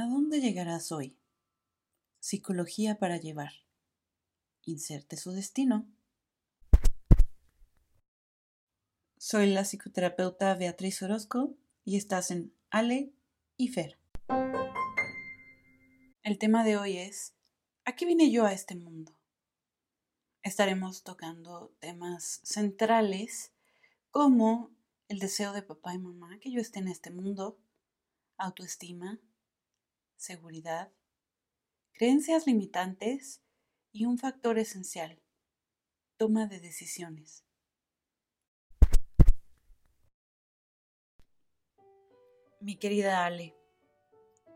¿A dónde llegarás hoy? Psicología para llevar. Inserte su destino. Soy la psicoterapeuta Beatriz Orozco y estás en Ale y Fer. El tema de hoy es ¿A qué vine yo a este mundo? Estaremos tocando temas centrales como el deseo de papá y mamá que yo esté en este mundo, autoestima, seguridad, creencias limitantes y un factor esencial, toma de decisiones. Mi querida Ale,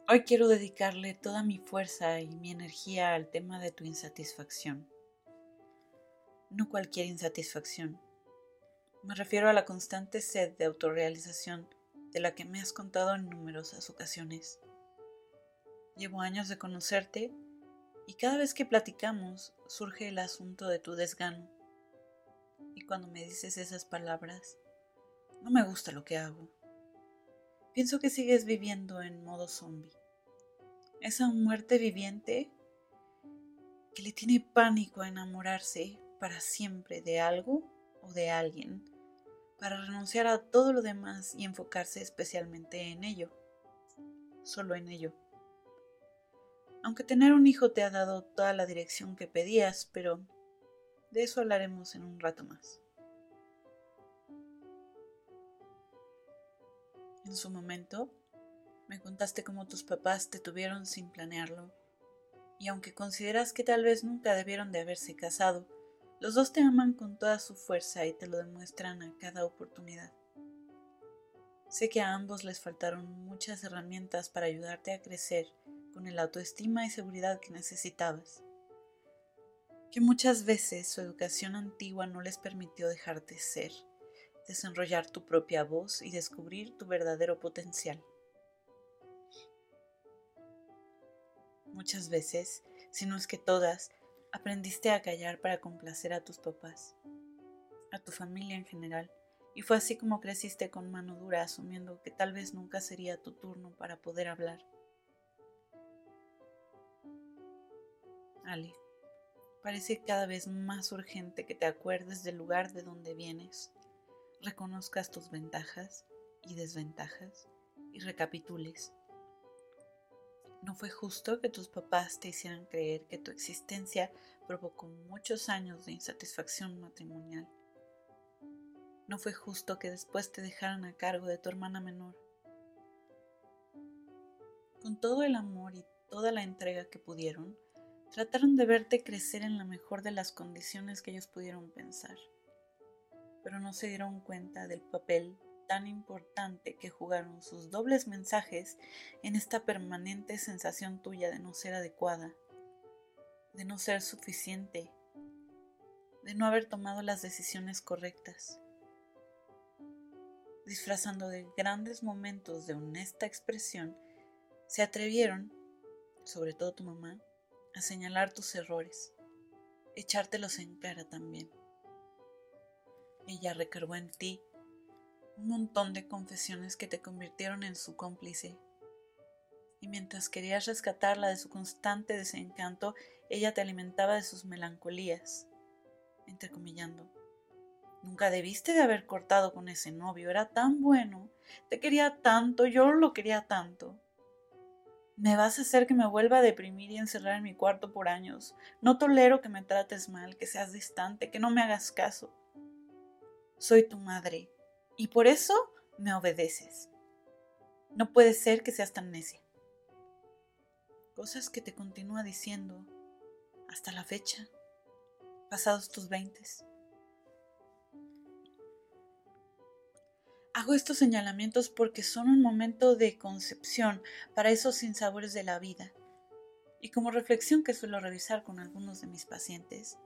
hoy quiero dedicarle toda mi fuerza y mi energía al tema de tu insatisfacción. No cualquier insatisfacción. Me refiero a la constante sed de autorrealización de la que me has contado en numerosas ocasiones. Llevo años de conocerte y cada vez que platicamos surge el asunto de tu desgano. Y cuando me dices esas palabras, no me gusta lo que hago. Pienso que sigues viviendo en modo zombie. Esa muerte viviente que le tiene pánico a enamorarse para siempre de algo o de alguien, para renunciar a todo lo demás y enfocarse especialmente en ello, solo en ello. Aunque tener un hijo te ha dado toda la dirección que pedías, pero de eso hablaremos en un rato más. En su momento, me contaste cómo tus papás te tuvieron sin planearlo, y aunque consideras que tal vez nunca debieron de haberse casado, los dos te aman con toda su fuerza y te lo demuestran a cada oportunidad. Sé que a ambos les faltaron muchas herramientas para ayudarte a crecer con el autoestima y seguridad que necesitabas. Que muchas veces su educación antigua no les permitió dejarte ser, desenrollar tu propia voz y descubrir tu verdadero potencial. Muchas veces, si no es que todas, aprendiste a callar para complacer a tus papás, a tu familia en general, y fue así como creciste con mano dura asumiendo que tal vez nunca sería tu turno para poder hablar. Ali, parece cada vez más urgente que te acuerdes del lugar de donde vienes, reconozcas tus ventajas y desventajas y recapitules. No fue justo que tus papás te hicieran creer que tu existencia provocó muchos años de insatisfacción matrimonial. No fue justo que después te dejaran a cargo de tu hermana menor. Con todo el amor y toda la entrega que pudieron, Trataron de verte crecer en la mejor de las condiciones que ellos pudieron pensar, pero no se dieron cuenta del papel tan importante que jugaron sus dobles mensajes en esta permanente sensación tuya de no ser adecuada, de no ser suficiente, de no haber tomado las decisiones correctas. Disfrazando de grandes momentos de honesta expresión, se atrevieron, sobre todo tu mamá, a señalar tus errores, echártelos en cara también. Ella recargó en ti un montón de confesiones que te convirtieron en su cómplice. Y mientras querías rescatarla de su constante desencanto, ella te alimentaba de sus melancolías, entrecomillando. Nunca debiste de haber cortado con ese novio, era tan bueno, te quería tanto, yo lo quería tanto. Me vas a hacer que me vuelva a deprimir y encerrar en mi cuarto por años. No tolero que me trates mal, que seas distante, que no me hagas caso. Soy tu madre y por eso me obedeces. No puede ser que seas tan necia. Cosas que te continúa diciendo hasta la fecha, pasados tus veintes. Hago estos señalamientos porque son un momento de concepción para esos sinsabores de la vida. Y como reflexión que suelo revisar con algunos de mis pacientes,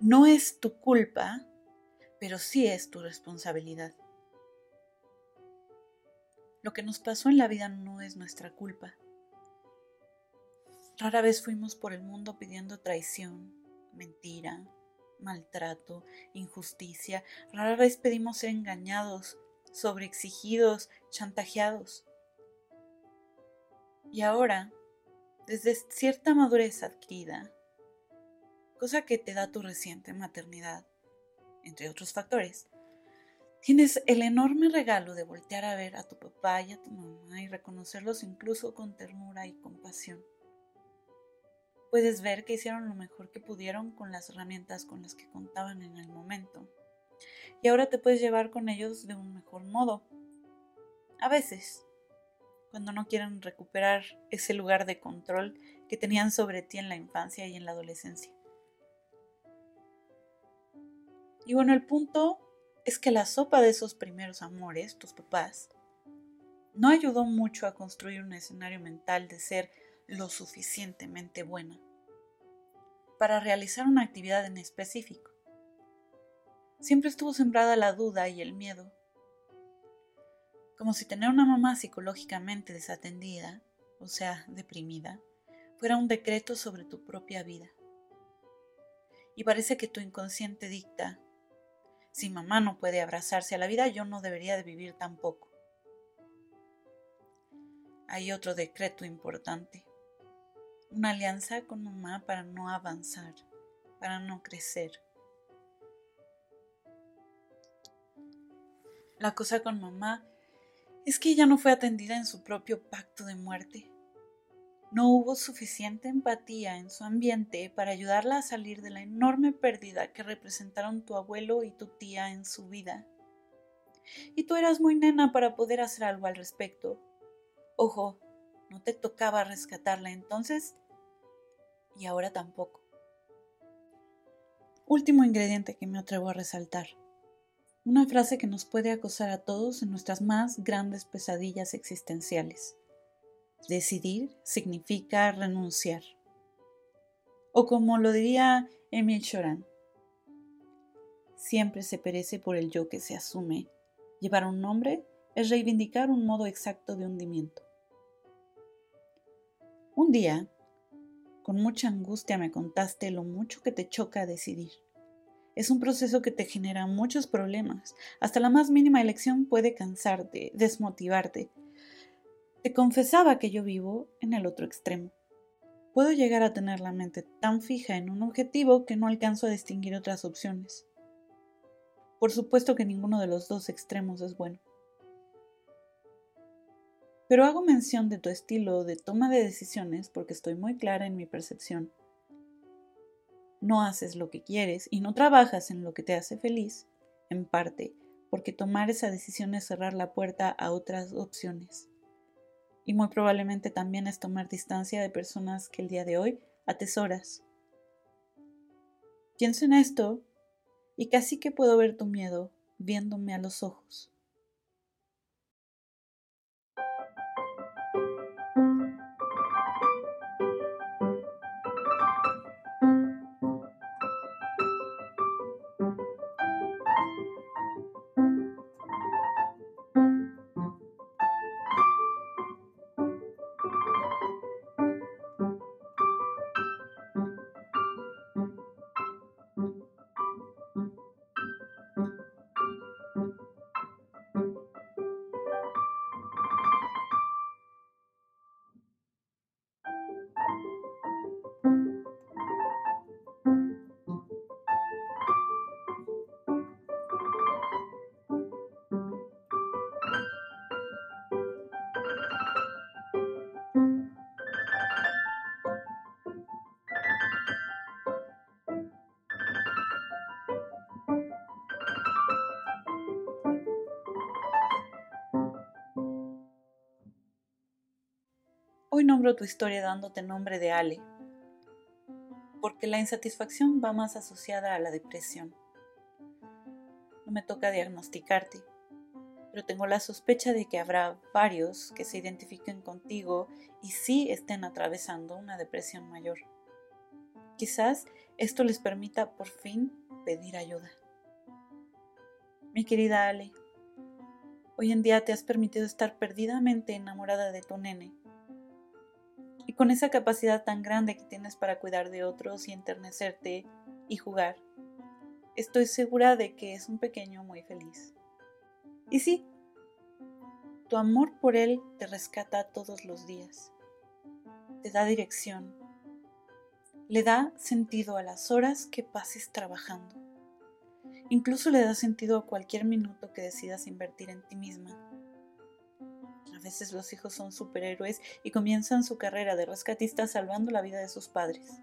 no es tu culpa, pero sí es tu responsabilidad. Lo que nos pasó en la vida no es nuestra culpa. Rara vez fuimos por el mundo pidiendo traición, mentira, maltrato, injusticia. Rara vez pedimos ser engañados, sobreexigidos, chantajeados. Y ahora, desde cierta madurez adquirida, cosa que te da tu reciente maternidad, entre otros factores, tienes el enorme regalo de voltear a ver a tu papá y a tu mamá y reconocerlos incluso con ternura y compasión. Puedes ver que hicieron lo mejor que pudieron con las herramientas con las que contaban en el momento. Y ahora te puedes llevar con ellos de un mejor modo. A veces, cuando no quieren recuperar ese lugar de control que tenían sobre ti en la infancia y en la adolescencia. Y bueno, el punto es que la sopa de esos primeros amores, tus papás, no ayudó mucho a construir un escenario mental de ser lo suficientemente buena para realizar una actividad en específico. Siempre estuvo sembrada la duda y el miedo, como si tener una mamá psicológicamente desatendida, o sea, deprimida, fuera un decreto sobre tu propia vida. Y parece que tu inconsciente dicta si mamá no puede abrazarse a la vida, yo no debería de vivir tampoco. Hay otro decreto importante. Una alianza con mamá para no avanzar, para no crecer. La cosa con mamá es que ella no fue atendida en su propio pacto de muerte. No hubo suficiente empatía en su ambiente para ayudarla a salir de la enorme pérdida que representaron tu abuelo y tu tía en su vida. Y tú eras muy nena para poder hacer algo al respecto. Ojo, no te tocaba rescatarla entonces y ahora tampoco. Último ingrediente que me atrevo a resaltar. Una frase que nos puede acosar a todos en nuestras más grandes pesadillas existenciales. Decidir significa renunciar. O como lo diría Emil Choran, siempre se perece por el yo que se asume. Llevar un nombre es reivindicar un modo exacto de hundimiento. Un día, con mucha angustia me contaste lo mucho que te choca decidir. Es un proceso que te genera muchos problemas. Hasta la más mínima elección puede cansarte, desmotivarte te confesaba que yo vivo en el otro extremo. Puedo llegar a tener la mente tan fija en un objetivo que no alcanzo a distinguir otras opciones. Por supuesto que ninguno de los dos extremos es bueno. Pero hago mención de tu estilo de toma de decisiones porque estoy muy clara en mi percepción. No haces lo que quieres y no trabajas en lo que te hace feliz, en parte porque tomar esa decisión es cerrar la puerta a otras opciones y muy probablemente también es tomar distancia de personas que el día de hoy atesoras. Pienso en esto y casi que puedo ver tu miedo viéndome a los ojos. Hoy nombro tu historia dándote nombre de Ale, porque la insatisfacción va más asociada a la depresión. No me toca diagnosticarte, pero tengo la sospecha de que habrá varios que se identifiquen contigo y sí estén atravesando una depresión mayor. Quizás esto les permita por fin pedir ayuda. Mi querida Ale, hoy en día te has permitido estar perdidamente enamorada de tu nene con esa capacidad tan grande que tienes para cuidar de otros y enternecerte y jugar, estoy segura de que es un pequeño muy feliz. Y sí, tu amor por él te rescata todos los días te da dirección, le da sentido a las horas que pases trabajando. Incluso le da sentido a cualquier minuto que decidas invertir en ti misma. A veces los hijos son superhéroes y comienzan su carrera de rescatista salvando la vida de sus padres.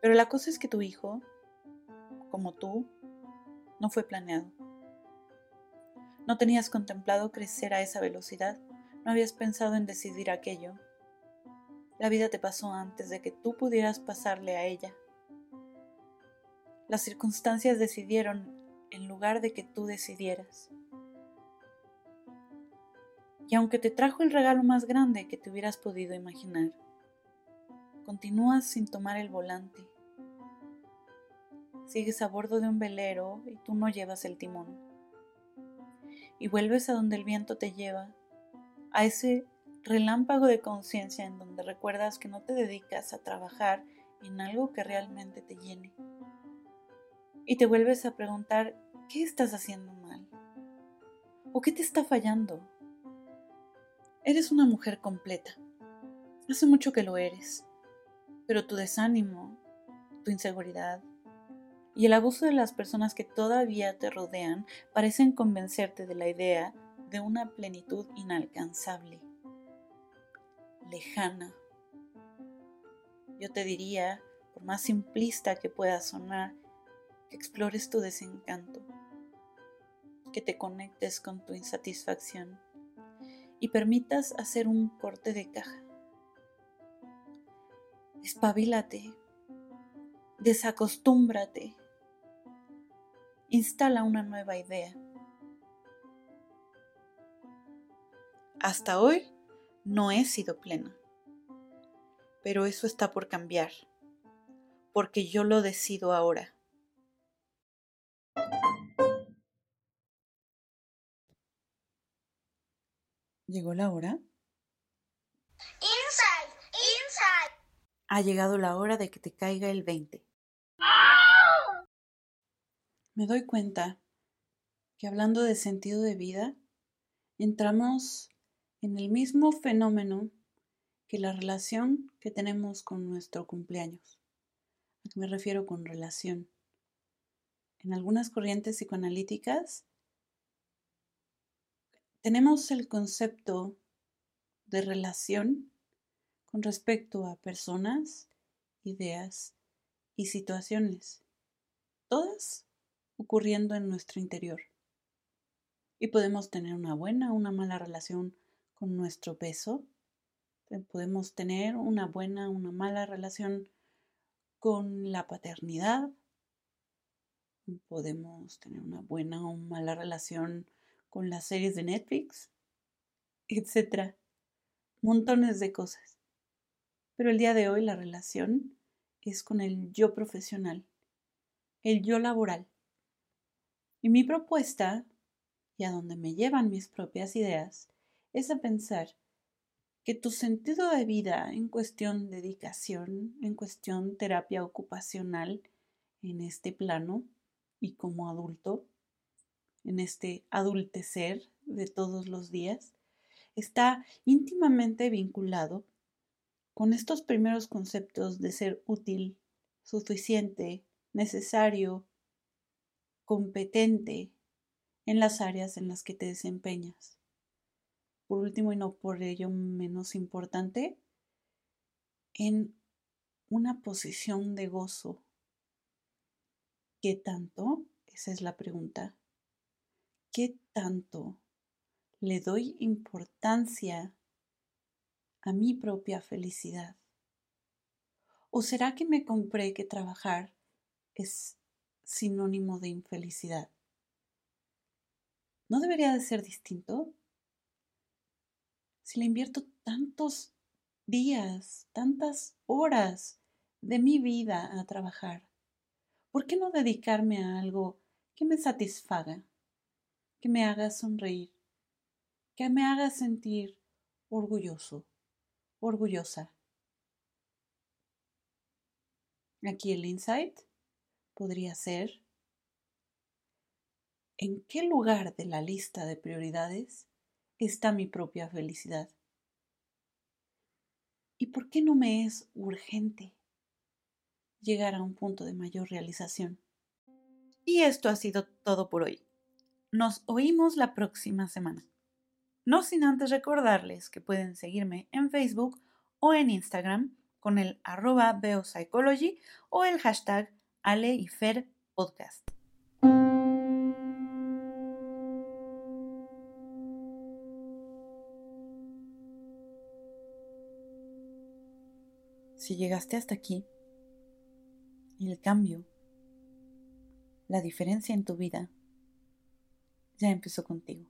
Pero la cosa es que tu hijo, como tú, no fue planeado. No tenías contemplado crecer a esa velocidad, no habías pensado en decidir aquello, la vida te pasó antes de que tú pudieras pasarle a ella. Las circunstancias decidieron en lugar de que tú decidieras. Y aunque te trajo el regalo más grande que te hubieras podido imaginar, continúas sin tomar el volante. Sigues a bordo de un velero y tú no llevas el timón. Y vuelves a donde el viento te lleva, a ese relámpago de conciencia en donde recuerdas que no te dedicas a trabajar en algo que realmente te llene. Y te vuelves a preguntar, ¿qué estás haciendo mal? ¿O qué te está fallando? Eres una mujer completa. Hace mucho que lo eres. Pero tu desánimo, tu inseguridad y el abuso de las personas que todavía te rodean parecen convencerte de la idea de una plenitud inalcanzable lejana. Yo te diría, por más simplista que pueda sonar, que explores tu desencanto, que te conectes con tu insatisfacción y permitas hacer un corte de caja. Espabilate, desacostúmbrate, instala una nueva idea. Hasta hoy no he sido plena. Pero eso está por cambiar, porque yo lo decido ahora. ¿Llegó la hora? Inside, inside. Ha llegado la hora de que te caiga el 20. Me doy cuenta que hablando de sentido de vida, entramos en el mismo fenómeno que la relación que tenemos con nuestro cumpleaños. ¿A qué me refiero con relación? En algunas corrientes psicoanalíticas tenemos el concepto de relación con respecto a personas, ideas y situaciones, todas ocurriendo en nuestro interior. Y podemos tener una buena o una mala relación con nuestro peso. Podemos tener una buena, o una mala relación con la paternidad. Podemos tener una buena o mala relación con las series de Netflix, etcétera. Montones de cosas. Pero el día de hoy la relación es con el yo profesional, el yo laboral. Y mi propuesta, y a donde me llevan mis propias ideas, es a pensar que tu sentido de vida en cuestión dedicación, en cuestión terapia ocupacional en este plano y como adulto, en este adultecer de todos los días, está íntimamente vinculado con estos primeros conceptos de ser útil, suficiente, necesario, competente en las áreas en las que te desempeñas por último y no por ello menos importante, en una posición de gozo. ¿Qué tanto? Esa es la pregunta. ¿Qué tanto le doy importancia a mi propia felicidad? ¿O será que me compré que trabajar es sinónimo de infelicidad? ¿No debería de ser distinto? si le invierto tantos días, tantas horas de mi vida a trabajar? ¿Por qué no dedicarme a algo que me satisfaga, que me haga sonreír, que me haga sentir orgulloso, orgullosa? Aquí el insight podría ser ¿en qué lugar de la lista de prioridades está mi propia felicidad. ¿Y por qué no me es urgente llegar a un punto de mayor realización? Y esto ha sido todo por hoy. Nos oímos la próxima semana. No sin antes recordarles que pueden seguirme en Facebook o en Instagram con el arroba beopsychology o el hashtag Ale y Fer Podcast. Si llegaste hasta aquí, el cambio, la diferencia en tu vida, ya empezó contigo.